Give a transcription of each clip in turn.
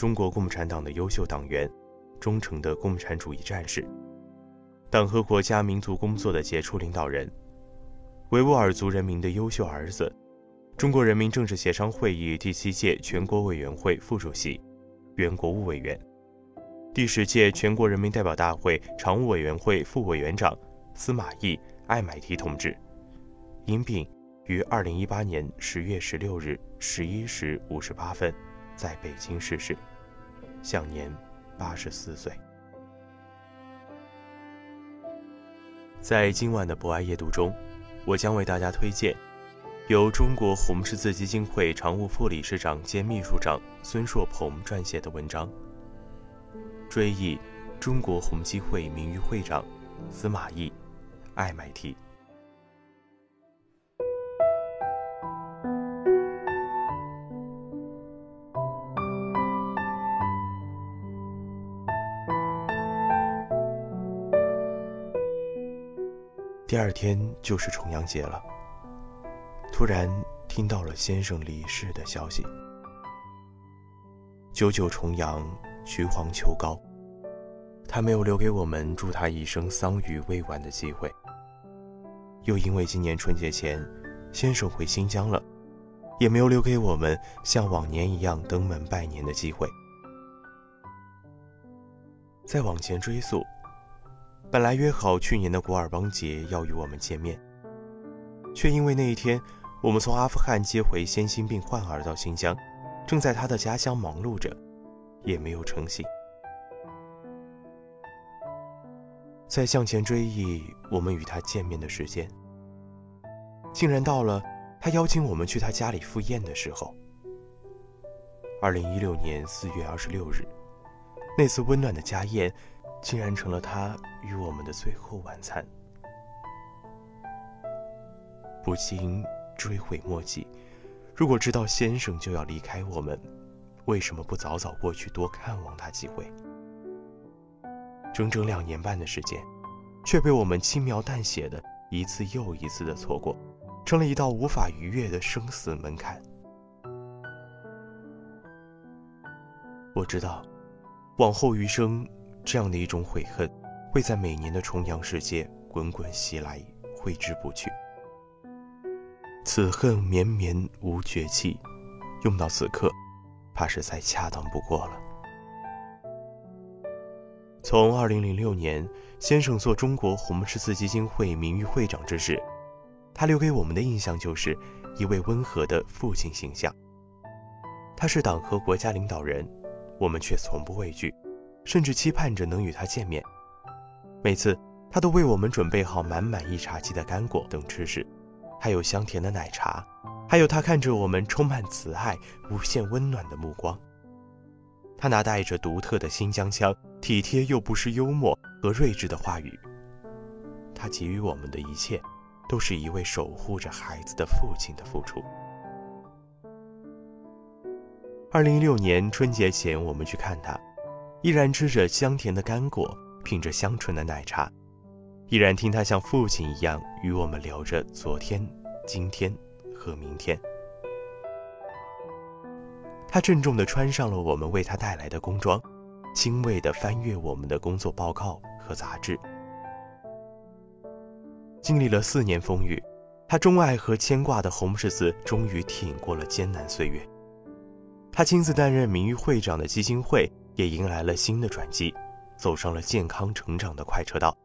中国共产党的优秀党员，忠诚的共产主义战士，党和国家民族工作的杰出领导人，维吾尔族人民的优秀儿子，中国人民政治协商会议第七届全国委员会副主席、原国务委员，第十届全国人民代表大会常务委员会副委员长司马懿·艾买提同志，因病于二零一八年十月十六日十一时五十八分在北京逝世。享年八十四岁。在今晚的博爱夜读中，我将为大家推荐由中国红十字基金会常务副理事长兼秘书长孙硕鹏撰写的文章《追忆中国红基会名誉会长司马懿·艾买提》。第二天就是重阳节了。突然听到了先生离世的消息。九九重阳，徐黄秋高，他没有留给我们祝他一生桑榆未晚的机会。又因为今年春节前，先生回新疆了，也没有留给我们像往年一样登门拜年的机会。再往前追溯。本来约好去年的古尔邦节要与我们见面，却因为那一天我们从阿富汗接回先心病患儿到新疆，正在他的家乡忙碌着，也没有成行。再向前追忆我们与他见面的时间，竟然到了他邀请我们去他家里赴宴的时候。二零一六年四月二十六日，那次温暖的家宴。竟然成了他与我们的最后晚餐，不禁追悔莫及。如果知道先生就要离开我们，为什么不早早过去多看望他几回？整整两年半的时间，却被我们轻描淡写的一次又一次的错过，成了一道无法逾越的生死门槛。我知道，往后余生。这样的一种悔恨，会在每年的重阳时节滚滚袭来，挥之不去。此恨绵绵无绝期，用到此刻，怕是再恰当不过了。从2006年先生做中国红十字基金会名誉会长之时，他留给我们的印象就是一位温和的父亲形象。他是党和国家领导人，我们却从不畏惧。甚至期盼着能与他见面。每次，他都为我们准备好满满一茶几的干果等吃食，还有香甜的奶茶，还有他看着我们充满慈爱、无限温暖的目光。他那带着独特的新疆腔、体贴又不失幽默和睿智的话语。他给予我们的一切，都是一位守护着孩子的父亲的付出。二零一六年春节前，我们去看他。依然吃着香甜的干果，品着香醇的奶茶，依然听他像父亲一样与我们聊着昨天、今天和明天。他郑重地穿上了我们为他带来的工装，欣慰地翻阅我们的工作报告和杂志。经历了四年风雨，他钟爱和牵挂的红十字终于挺过了艰难岁月。他亲自担任名誉会长的基金会。也迎来了新的转机，走上了健康成长的快车道。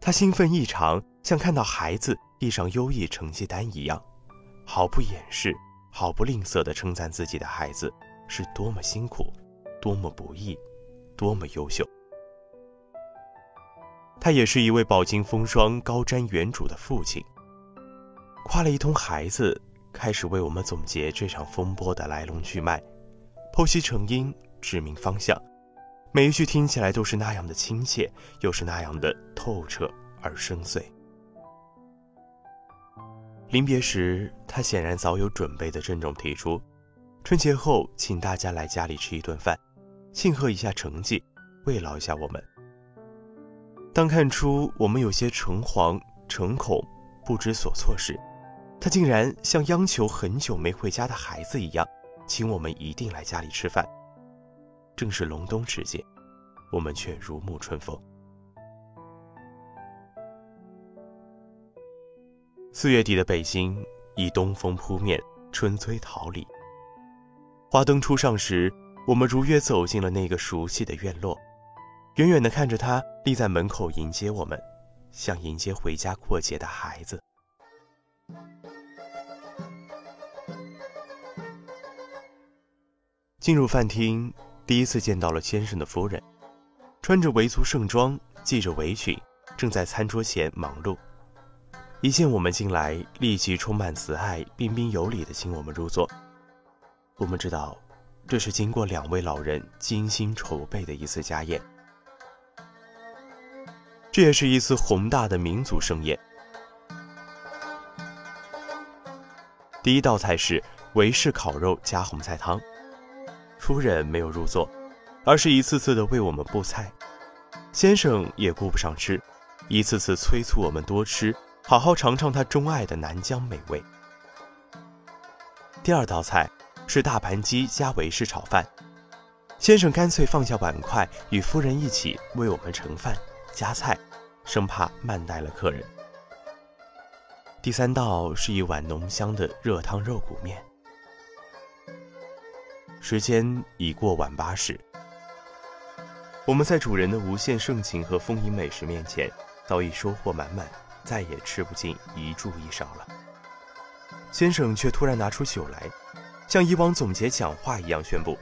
他兴奋异常，像看到孩子递上优异成绩单一样，毫不掩饰、毫不吝啬地称赞自己的孩子是多么辛苦、多么不易、多么优秀。他也是一位饱经风霜、高瞻远瞩的父亲。夸了一通孩子，开始为我们总结这场风波的来龙去脉，剖析成因，指明方向。每一句听起来都是那样的亲切，又是那样的透彻而深邃。临别时，他显然早有准备的郑重提出：“春节后，请大家来家里吃一顿饭，庆贺一下成绩，慰劳一下我们。”当看出我们有些诚惶诚恐、不知所措时，他竟然像央求很久没回家的孩子一样，请我们一定来家里吃饭。正是隆冬时节，我们却如沐春风。四月底的北京，已东风扑面，春催桃李。花灯初上时，我们如约走进了那个熟悉的院落，远远地看着他立在门口迎接我们，像迎接回家过节的孩子。进入饭厅。第一次见到了先生的夫人，穿着维族盛装，系着围裙，正在餐桌前忙碌。一见我们进来，立即充满慈爱、彬彬有礼地请我们入座。我们知道，这是经过两位老人精心筹备的一次家宴，这也是一次宏大的民族盛宴。第一道菜是维式烤肉加红菜汤。夫人没有入座，而是一次次的为我们布菜。先生也顾不上吃，一次次催促我们多吃，好好尝尝他钟爱的南疆美味。第二道菜是大盘鸡加维式炒饭，先生干脆放下碗筷，与夫人一起为我们盛饭夹菜，生怕慢待了客人。第三道是一碗浓香的热汤肉骨面。时间已过晚八时，我们在主人的无限盛情和丰盈美食面前，早已收获满满，再也吃不进一箸一勺了。先生却突然拿出酒来，像以往总结讲话一样宣布：“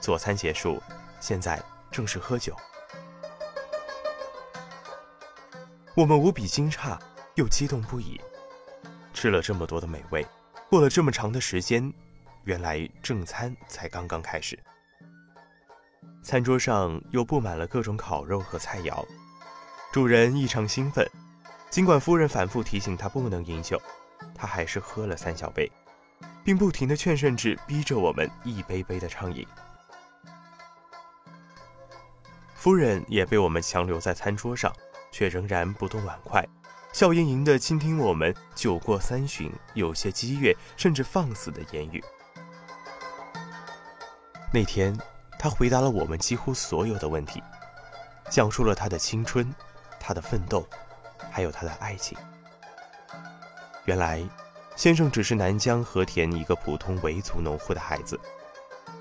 佐餐结束，现在正式喝酒。”我们无比惊诧，又激动不已。吃了这么多的美味，过了这么长的时间。原来正餐才刚刚开始，餐桌上又布满了各种烤肉和菜肴，主人异常兴奋。尽管夫人反复提醒他不能饮酒，他还是喝了三小杯，并不停的劝甚至逼着我们一杯杯的畅饮。夫人也被我们强留在餐桌上，却仍然不动碗筷，笑盈盈的倾听我们酒过三巡、有些激越甚至放肆的言语。那天，他回答了我们几乎所有的问题，讲述了他的青春、他的奋斗，还有他的爱情。原来，先生只是南疆和田一个普通维族农户的孩子，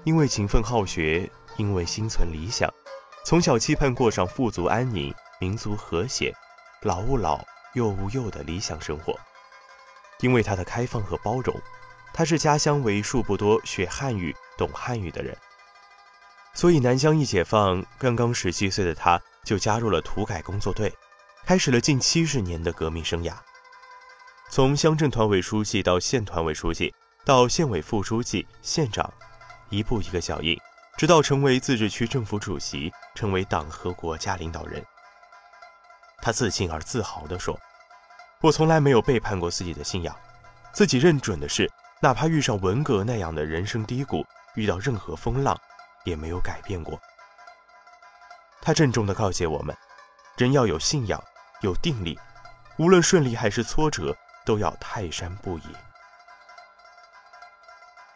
因为勤奋好学，因为心存理想，从小期盼过上富足安宁、民族和谐、老吾老幼吾幼的理想生活。因为他的开放和包容，他是家乡为数不多学汉语。懂汉语的人，所以南疆一解放，刚刚十七岁的他就加入了土改工作队，开始了近七十年的革命生涯。从乡镇团委书记到县团委书记，到县委副书记、县长，一步一个脚印，直到成为自治区政府主席，成为党和国家领导人。他自信而自豪地说：“我从来没有背叛过自己的信仰，自己认准的是，哪怕遇上文革那样的人生低谷。”遇到任何风浪，也没有改变过。他郑重地告诫我们：人要有信仰，有定力，无论顺利还是挫折，都要泰山不移。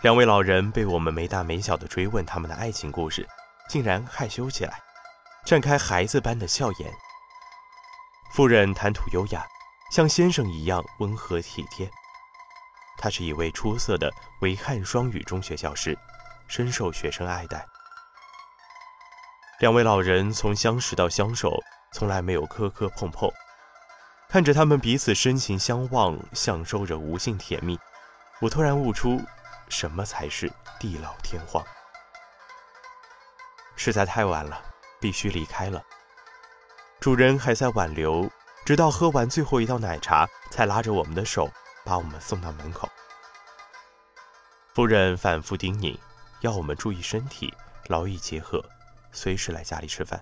两位老人被我们没大没小地追问他们的爱情故事，竟然害羞起来，绽开孩子般的笑颜。夫人谈吐优雅，像先生一样温和体贴。他是一位出色的维汉双语中学教师。深受学生爱戴。两位老人从相识到相守，从来没有磕磕碰碰。看着他们彼此深情相望，享受着无尽甜蜜，我突然悟出，什么才是地老天荒。实在太晚了，必须离开了。主人还在挽留，直到喝完最后一道奶茶，才拉着我们的手，把我们送到门口。夫人反复叮咛，要我们注意身体，劳逸结合，随时来家里吃饭。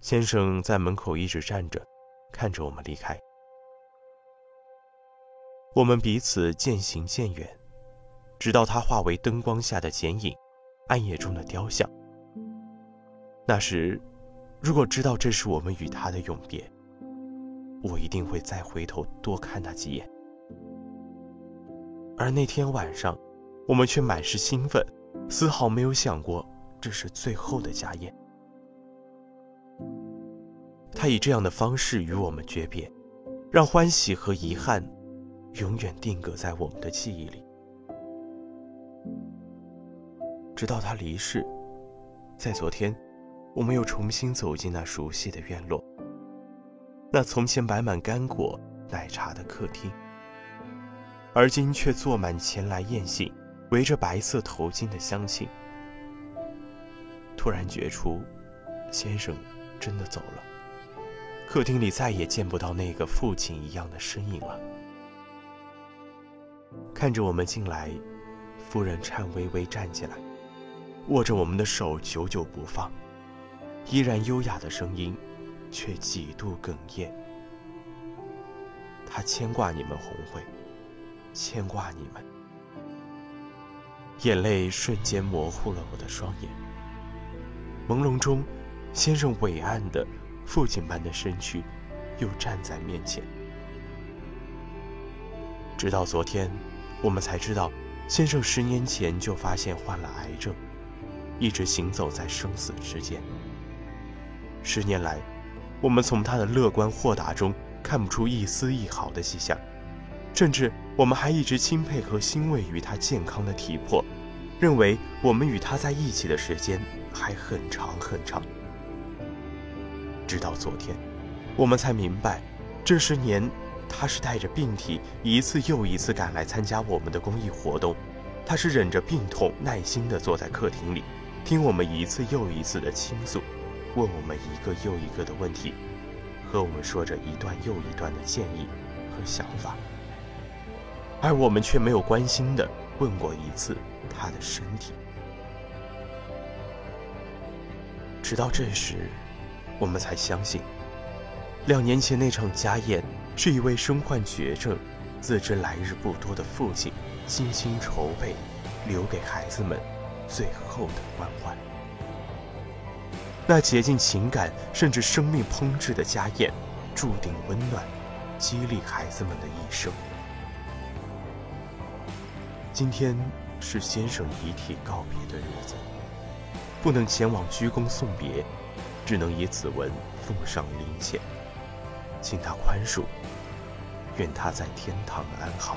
先生在门口一直站着，看着我们离开。我们彼此渐行渐远，直到他化为灯光下的剪影，暗夜中的雕像。那时，如果知道这是我们与他的永别，我一定会再回头多看他几眼。而那天晚上，我们却满是兴奋，丝毫没有想过这是最后的家宴。他以这样的方式与我们诀别，让欢喜和遗憾永远定格在我们的记忆里。直到他离世，在昨天，我们又重新走进那熟悉的院落，那从前摆满干果、奶茶的客厅，而今却坐满前来宴请、围着白色头巾的乡亲。突然觉出，先生真的走了。客厅里再也见不到那个父亲一样的身影了。看着我们进来，夫人颤巍巍站起来，握着我们的手，久久不放，依然优雅的声音，却几度哽咽。他牵挂你们红会，牵挂你们。眼泪瞬间模糊了我的双眼。朦胧中，先生伟岸的。父亲般的身躯，又站在面前。直到昨天，我们才知道，先生十年前就发现患了癌症，一直行走在生死之间。十年来，我们从他的乐观豁达中看不出一丝一毫的迹象，甚至我们还一直钦佩和欣慰于他健康的体魄，认为我们与他在一起的时间还很长很长。直到昨天，我们才明白，这十年，他是带着病体一次又一次赶来参加我们的公益活动，他是忍着病痛耐心地坐在客厅里，听我们一次又一次的倾诉，问我们一个又一个的问题，和我们说着一段又一段的建议和想法，而我们却没有关心地问过一次他的身体。直到这时。我们才相信，两年前那场家宴，是一位身患绝症、自知来日不多的父亲精心筹备，留给孩子们最后的关怀。那竭尽情感甚至生命烹制的家宴，注定温暖、激励孩子们的一生。今天是先生遗体告别的日子，不能前往鞠躬送别。只能以此文奉上灵前，请他宽恕，愿他在天堂安好。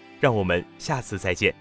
让我们下次再见。